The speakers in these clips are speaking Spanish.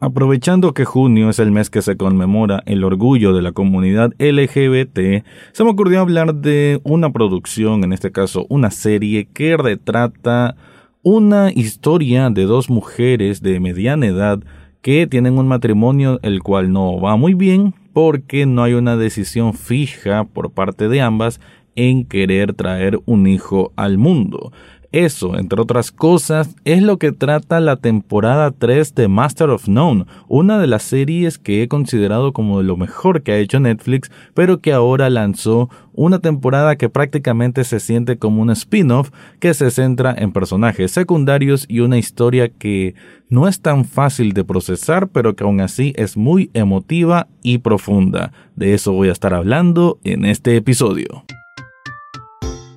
Aprovechando que junio es el mes que se conmemora el orgullo de la comunidad LGBT, se me ocurrió hablar de una producción, en este caso una serie, que retrata una historia de dos mujeres de mediana edad que tienen un matrimonio el cual no va muy bien porque no hay una decisión fija por parte de ambas en querer traer un hijo al mundo. Eso, entre otras cosas, es lo que trata la temporada 3 de Master of None, una de las series que he considerado como de lo mejor que ha hecho Netflix, pero que ahora lanzó una temporada que prácticamente se siente como un spin-off que se centra en personajes secundarios y una historia que no es tan fácil de procesar, pero que aún así es muy emotiva y profunda. De eso voy a estar hablando en este episodio.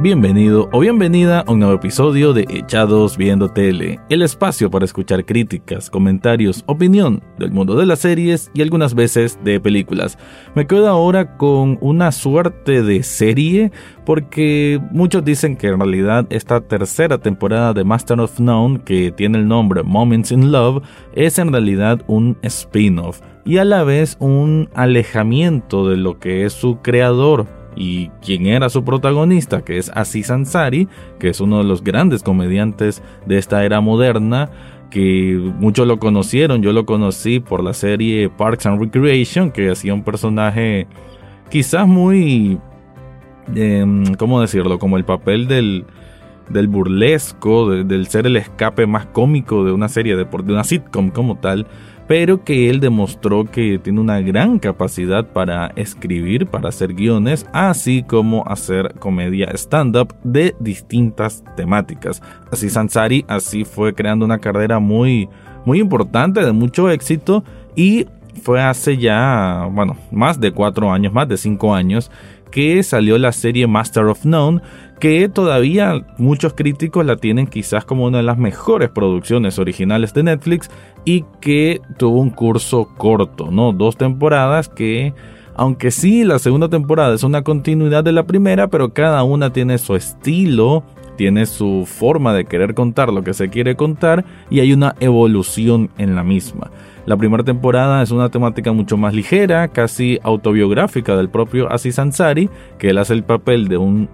Bienvenido o bienvenida a un nuevo episodio de Echados Viendo Tele, el espacio para escuchar críticas, comentarios, opinión del mundo de las series y algunas veces de películas. Me quedo ahora con una suerte de serie porque muchos dicen que en realidad esta tercera temporada de Master of None, que tiene el nombre Moments in Love, es en realidad un spin-off y a la vez un alejamiento de lo que es su creador y quien era su protagonista, que es Aziz Ansari, que es uno de los grandes comediantes de esta era moderna, que muchos lo conocieron, yo lo conocí por la serie Parks and Recreation, que hacía un personaje quizás muy, em, ¿cómo decirlo? Como el papel del, del burlesco, del ser el escape más cómico de una serie, de, de una sitcom como tal pero que él demostró que tiene una gran capacidad para escribir, para hacer guiones, así como hacer comedia stand-up de distintas temáticas. Así Sansari así fue creando una carrera muy, muy importante, de mucho éxito, y fue hace ya, bueno, más de cuatro años, más de cinco años, que salió la serie Master of None, que todavía muchos críticos la tienen quizás como una de las mejores producciones originales de Netflix y que tuvo un curso corto, ¿no? Dos temporadas que, aunque sí, la segunda temporada es una continuidad de la primera, pero cada una tiene su estilo, tiene su forma de querer contar lo que se quiere contar y hay una evolución en la misma. La primera temporada es una temática mucho más ligera, casi autobiográfica del propio Aziz Ansari, que él hace el papel de un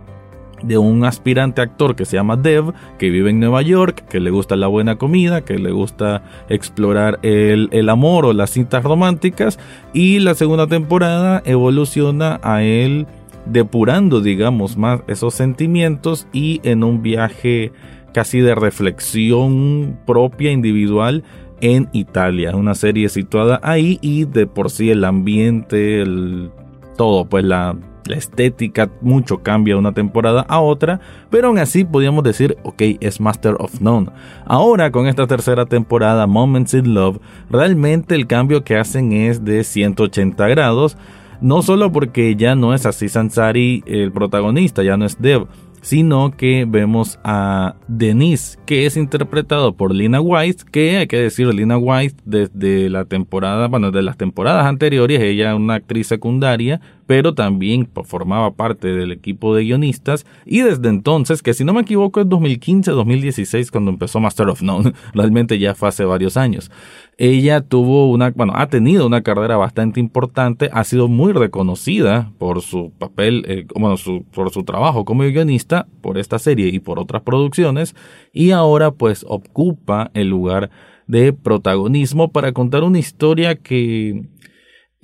de un aspirante actor que se llama Dev, que vive en Nueva York, que le gusta la buena comida, que le gusta explorar el, el, amor o las cintas románticas. Y la segunda temporada evoluciona a él depurando, digamos, más esos sentimientos y en un viaje casi de reflexión propia, individual, en Italia. Una serie situada ahí y de por sí el ambiente, el, todo, pues la la estética mucho cambia de una temporada a otra, pero aún así podríamos decir, ok, es Master of None. Ahora con esta tercera temporada, Moments in Love, realmente el cambio que hacen es de 180 grados, no solo porque ya no es así Sansari el protagonista, ya no es Dev, sino que vemos a Denise, que es interpretado por Lina White, que hay que decir, Lina White desde la temporada, bueno, de las temporadas anteriores, ella es una actriz secundaria, pero también formaba parte del equipo de guionistas y desde entonces, que si no me equivoco es 2015-2016 cuando empezó Master of None, realmente ya fue hace varios años. Ella tuvo una, bueno, ha tenido una carrera bastante importante, ha sido muy reconocida por su papel, eh, bueno, su, por su trabajo como guionista, por esta serie y por otras producciones, y ahora pues ocupa el lugar de protagonismo para contar una historia que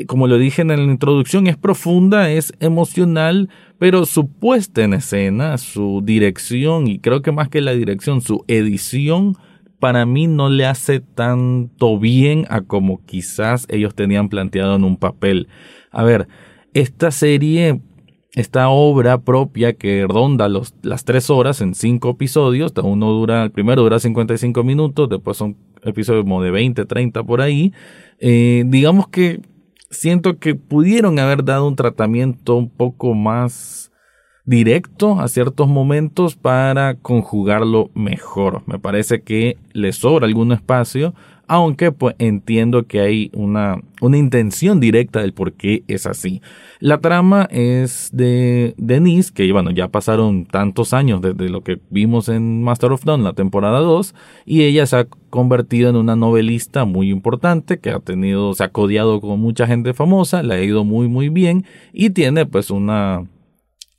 como lo dije en la introducción, es profunda, es emocional, pero su puesta en escena, su dirección, y creo que más que la dirección, su edición, para mí no le hace tanto bien a como quizás ellos tenían planteado en un papel. A ver, esta serie, esta obra propia que ronda los, las tres horas en cinco episodios, uno dura, el primero dura 55 minutos, después son episodios como de 20, 30 por ahí, eh, digamos que siento que pudieron haber dado un tratamiento un poco más directo a ciertos momentos para conjugarlo mejor. Me parece que le sobra algún espacio aunque pues entiendo que hay una, una intención directa del por qué es así. La trama es de Denise, que bueno, ya pasaron tantos años desde lo que vimos en Master of None, la temporada 2, y ella se ha convertido en una novelista muy importante, que ha tenido, se ha codiado con mucha gente famosa, le ha ido muy muy bien, y tiene pues una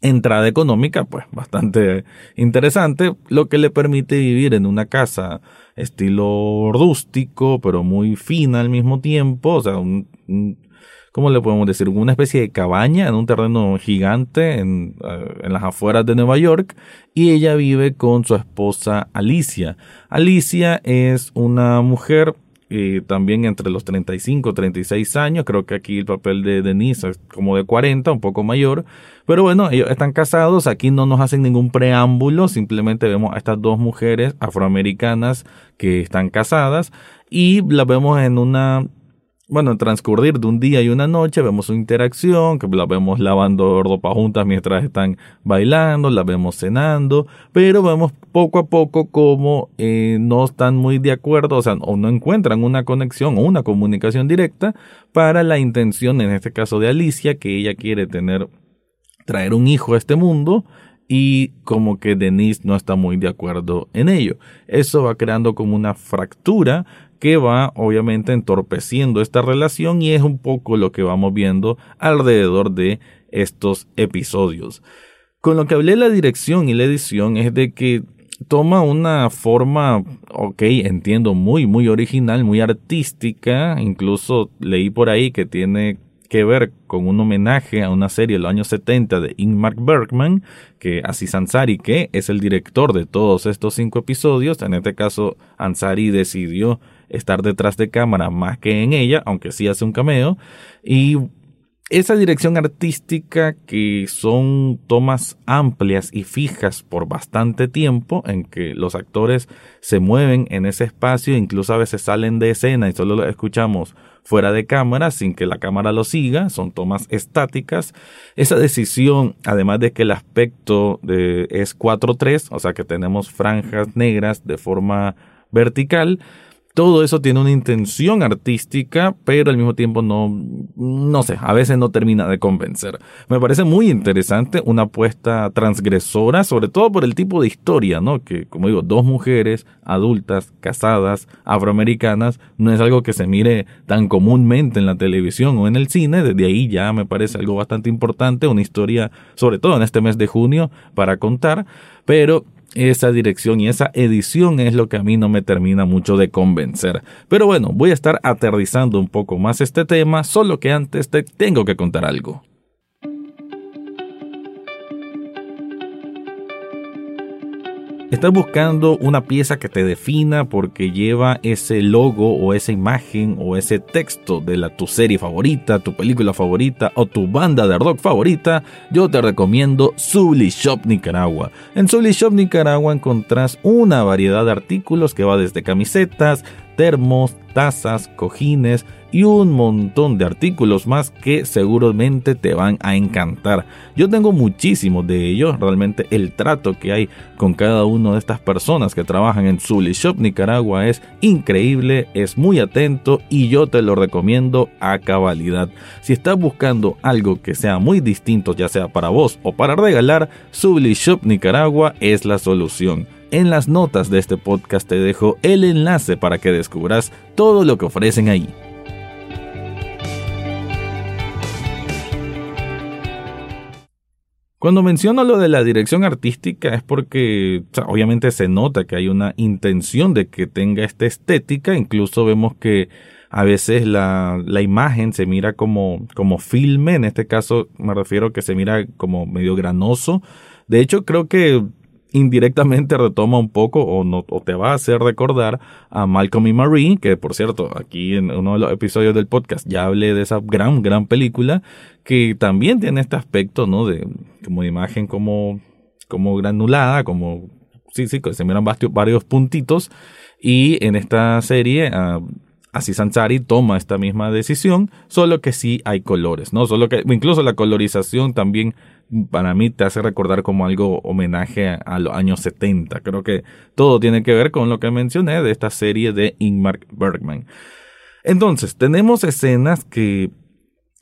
entrada económica pues bastante interesante, lo que le permite vivir en una casa estilo rústico, pero muy fina al mismo tiempo, o sea, un, ¿cómo le podemos decir? Una especie de cabaña en un terreno gigante en, eh, en, las afueras de Nueva York y ella vive con su esposa Alicia. Alicia es una mujer eh, también entre los 35 36 años. Creo que aquí el papel de Denise es como de 40, un poco mayor. Pero bueno, ellos están casados. Aquí no nos hacen ningún preámbulo. Simplemente vemos a estas dos mujeres afroamericanas que están casadas y las vemos en una bueno, transcurrir de un día y una noche, vemos su interacción, que la vemos lavando ropa juntas mientras están bailando, la vemos cenando, pero vemos poco a poco cómo eh, no están muy de acuerdo, o sea, o no encuentran una conexión o una comunicación directa para la intención, en este caso de Alicia, que ella quiere tener, traer un hijo a este mundo, y como que Denise no está muy de acuerdo en ello. Eso va creando como una fractura que va obviamente entorpeciendo esta relación y es un poco lo que vamos viendo alrededor de estos episodios. Con lo que hablé la dirección y la edición es de que toma una forma, ok, entiendo, muy, muy original, muy artística, incluso leí por ahí que tiene que ver con un homenaje a una serie de los años 70 de Ingmar Bergman, que Aziz Ansari, que es el director de todos estos cinco episodios, en este caso Ansari decidió estar detrás de cámara más que en ella, aunque sí hace un cameo. Y esa dirección artística que son tomas amplias y fijas por bastante tiempo en que los actores se mueven en ese espacio, incluso a veces salen de escena y solo lo escuchamos fuera de cámara sin que la cámara lo siga, son tomas estáticas. Esa decisión, además de que el aspecto es 4-3, o sea que tenemos franjas negras de forma vertical, todo eso tiene una intención artística, pero al mismo tiempo no, no sé, a veces no termina de convencer. Me parece muy interesante, una apuesta transgresora, sobre todo por el tipo de historia, ¿no? Que, como digo, dos mujeres adultas, casadas, afroamericanas, no es algo que se mire tan comúnmente en la televisión o en el cine, desde ahí ya me parece algo bastante importante, una historia, sobre todo en este mes de junio, para contar, pero esa dirección y esa edición es lo que a mí no me termina mucho de convencer. Pero bueno, voy a estar aterrizando un poco más este tema, solo que antes te tengo que contar algo. Estás buscando una pieza que te defina porque lleva ese logo o esa imagen o ese texto de la, tu serie favorita, tu película favorita o tu banda de rock favorita, yo te recomiendo Subli Shop Nicaragua. En Subli Shop Nicaragua encontrás una variedad de artículos que va desde camisetas, termos, tazas, cojines y un montón de artículos más que seguramente te van a encantar. Yo tengo muchísimos de ellos, realmente el trato que hay con cada una de estas personas que trabajan en Zully Shop Nicaragua es increíble, es muy atento y yo te lo recomiendo a cabalidad. Si estás buscando algo que sea muy distinto, ya sea para vos o para regalar, Zully Shop Nicaragua es la solución. En las notas de este podcast te dejo el enlace para que descubras todo lo que ofrecen ahí. Cuando menciono lo de la dirección artística es porque obviamente se nota que hay una intención de que tenga esta estética, incluso vemos que a veces la, la imagen se mira como, como filme, en este caso me refiero que se mira como medio granoso. De hecho creo que indirectamente retoma un poco o, no, o te va a hacer recordar a Malcolm y Marie, que por cierto, aquí en uno de los episodios del podcast ya hablé de esa gran, gran película, que también tiene este aspecto, ¿no? De como imagen como, como granulada, como, sí, sí, se miran varios puntitos, y en esta serie, uh, Así Sansari toma esta misma decisión, solo que sí hay colores, ¿no? Solo que incluso la colorización también para mí te hace recordar como algo homenaje a, los años 70. Creo que todo tiene que ver con lo que mencioné de esta serie de Ingmar Bergman. Entonces, tenemos escenas que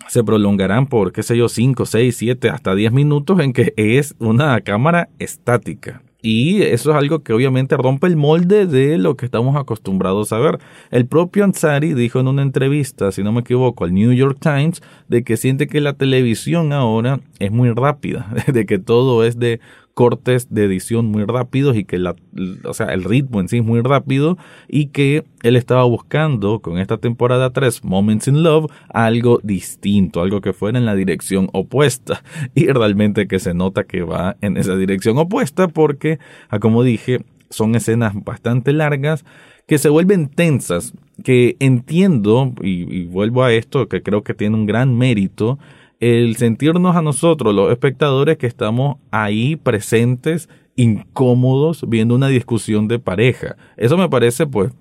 se prolongarán por, qué sé yo, 5, 6, 7, hasta 10 minutos en que es una cámara estática. Y eso es algo que obviamente rompe el molde de lo que estamos acostumbrados a ver. El propio Ansari dijo en una entrevista, si no me equivoco, al New York Times, de que siente que la televisión ahora es muy rápida, de que todo es de cortes de edición muy rápidos y que la, o sea, el ritmo en sí es muy rápido y que él estaba buscando con esta temporada 3, Moments in Love, algo distinto, algo que fuera en la dirección opuesta. Y realmente que se nota que va en esa dirección opuesta porque, ah, como dije, son escenas bastante largas que se vuelven tensas, que entiendo, y, y vuelvo a esto, que creo que tiene un gran mérito, el sentirnos a nosotros, los espectadores, que estamos ahí presentes, incómodos, viendo una discusión de pareja. Eso me parece, pues,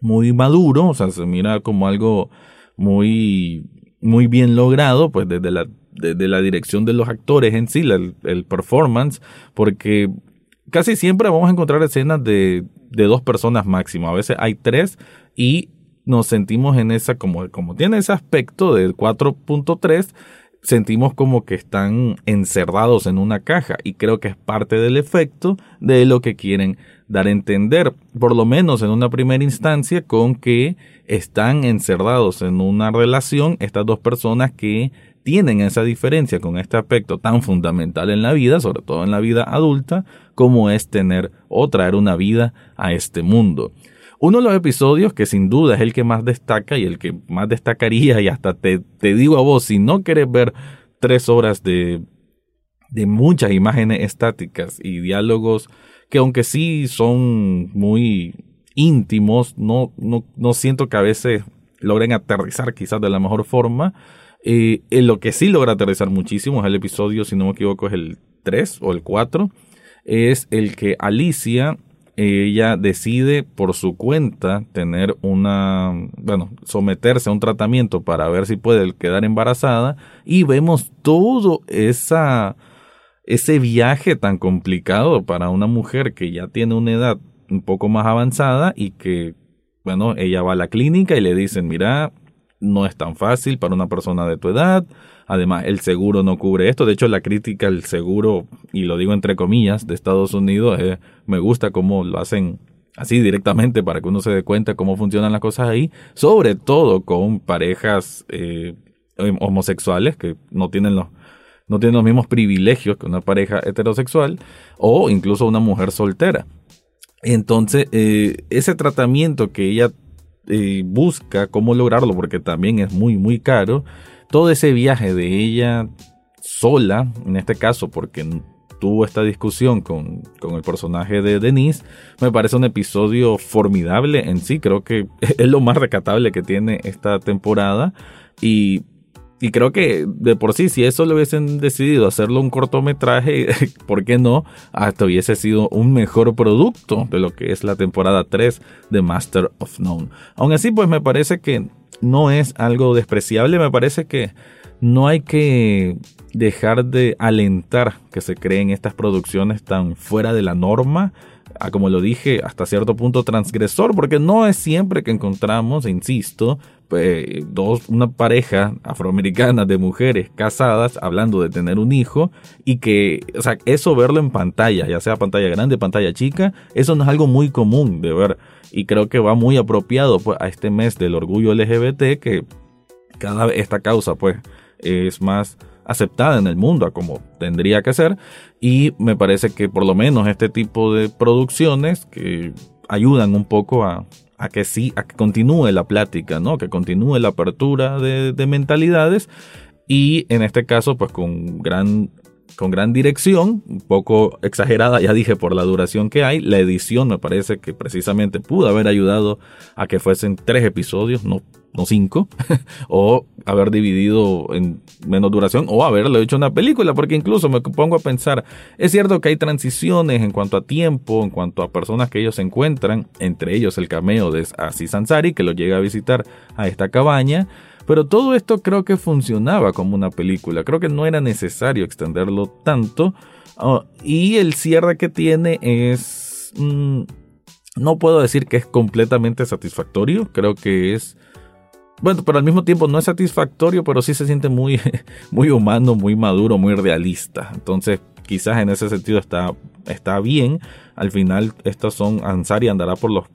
muy maduro, o sea, se mira como algo muy, muy bien logrado, pues, desde la, desde la dirección de los actores en sí, el, performance, porque casi siempre vamos a encontrar escenas de, de dos personas máximo. A veces hay tres y nos sentimos en esa, como, como tiene ese aspecto del 4.3, sentimos como que están encerrados en una caja y creo que es parte del efecto de lo que quieren dar a entender, por lo menos en una primera instancia, con que están encerrados en una relación estas dos personas que tienen esa diferencia con este aspecto tan fundamental en la vida, sobre todo en la vida adulta, como es tener o traer una vida a este mundo. Uno de los episodios que sin duda es el que más destaca y el que más destacaría y hasta te, te digo a vos, si no quieres ver tres horas de, de muchas imágenes estáticas y diálogos que aunque sí son muy íntimos, no, no, no siento que a veces logren aterrizar quizás de la mejor forma. Eh, en lo que sí logra aterrizar muchísimo es el episodio, si no me equivoco, es el 3 o el 4. Es el que Alicia ella decide por su cuenta tener una, bueno, someterse a un tratamiento para ver si puede quedar embarazada y vemos todo esa, ese viaje tan complicado para una mujer que ya tiene una edad un poco más avanzada y que, bueno, ella va a la clínica y le dicen, mira, no es tan fácil para una persona de tu edad, Además, el seguro no cubre esto. De hecho, la crítica al seguro, y lo digo entre comillas, de Estados Unidos, me gusta cómo lo hacen así directamente para que uno se dé cuenta cómo funcionan las cosas ahí, sobre todo con parejas eh, homosexuales que no tienen los no tienen los mismos privilegios que una pareja heterosexual o incluso una mujer soltera. Entonces, eh, ese tratamiento que ella eh, busca, cómo lograrlo, porque también es muy, muy caro, todo ese viaje de ella sola, en este caso porque tuvo esta discusión con, con, el personaje de Denise, me parece un episodio formidable en sí, creo que es lo más recatable que tiene esta temporada y, y creo que de por sí, si eso lo hubiesen decidido hacerlo un cortometraje, ¿por qué no? Hasta hubiese sido un mejor producto de lo que es la temporada 3 de Master of None. Aún así, pues me parece que no es algo despreciable, me parece que no hay que dejar de alentar que se creen estas producciones tan fuera de la norma, como lo dije, hasta cierto punto transgresor, porque no es siempre que encontramos, insisto, pues, dos, una pareja afroamericana de mujeres casadas hablando de tener un hijo y que, o sea, eso verlo en pantalla, ya sea pantalla grande, pantalla chica, eso no es algo muy común de ver. Y creo que va muy apropiado pues, a este mes del orgullo LGBT que cada vez esta causa pues es más aceptada en el mundo como tendría que ser. Y me parece que por lo menos este tipo de producciones que ayudan un poco a, que sí, a que continúe la plática, ¿no? Que continúe la apertura de, de mentalidades y en este caso pues con gran con gran dirección, un poco exagerada, ya dije, por la duración que hay. La edición me parece que precisamente pudo haber ayudado a que fuesen tres episodios, no, no cinco, o haber dividido en menos duración, o haberlo hecho una película, porque incluso me pongo a pensar, es cierto que hay transiciones en cuanto a tiempo, en cuanto a personas que ellos se encuentran, entre ellos el cameo de Aziz Ansari, que lo llega a visitar a esta cabaña, Pero todo esto creo que funcionaba como una película. Creo que no era necesario extenderlo tanto. Oh, y el cierre que tiene es... Mm, no puedo decir que es completamente satisfactorio. Creo que es... Bueno, pero al mismo tiempo no es satisfactorio, pero sí se siente muy, muy humano, muy maduro, muy realista. Entonces, quizás en ese sentido está, está bien. Al final, estos son Ansari andará por los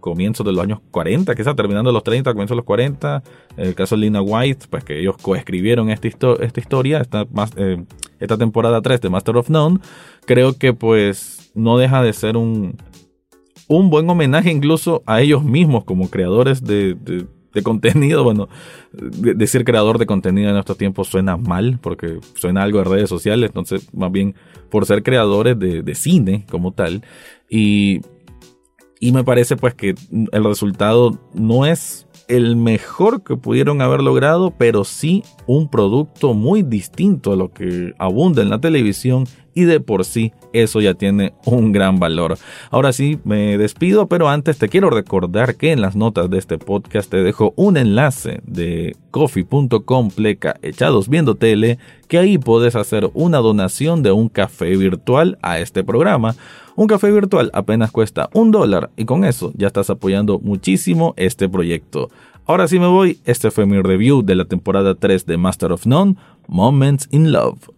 comienzos de los años 40, quizás terminando los 30, comienzos de los 40. El caso de Lina White, pues que ellos coescribieron esta, esta historia, esta, eh, esta temporada 3 de Master of None. Creo que pues no deja de ser un, un buen homenaje incluso a ellos mismos como creadores de, de, contenido. Bueno, decir creador de contenido en estos tiempos suena mal porque suena algo de redes sociales, entonces más bien por ser creadores de, de cine como tal. Y y me parece pues que el resultado no es el mejor que pudieron haber logrado, pero sí un producto muy distinto a lo que abunda en la televisión y de por sí eso ya tiene un gran valor. Ahora sí, me despido, pero antes te quiero recordar que en las notas de este podcast te dejo un enlace de coffee.com pleca echados viendo tele, que ahí puedes hacer una donación de un café virtual a este programa un café virtual apenas cuesta un dólar y con eso ya estás apoyando muchísimo este proyecto. Ahora sí me voy, este fue mi review de la temporada 3 de Master of None, Moments in Love.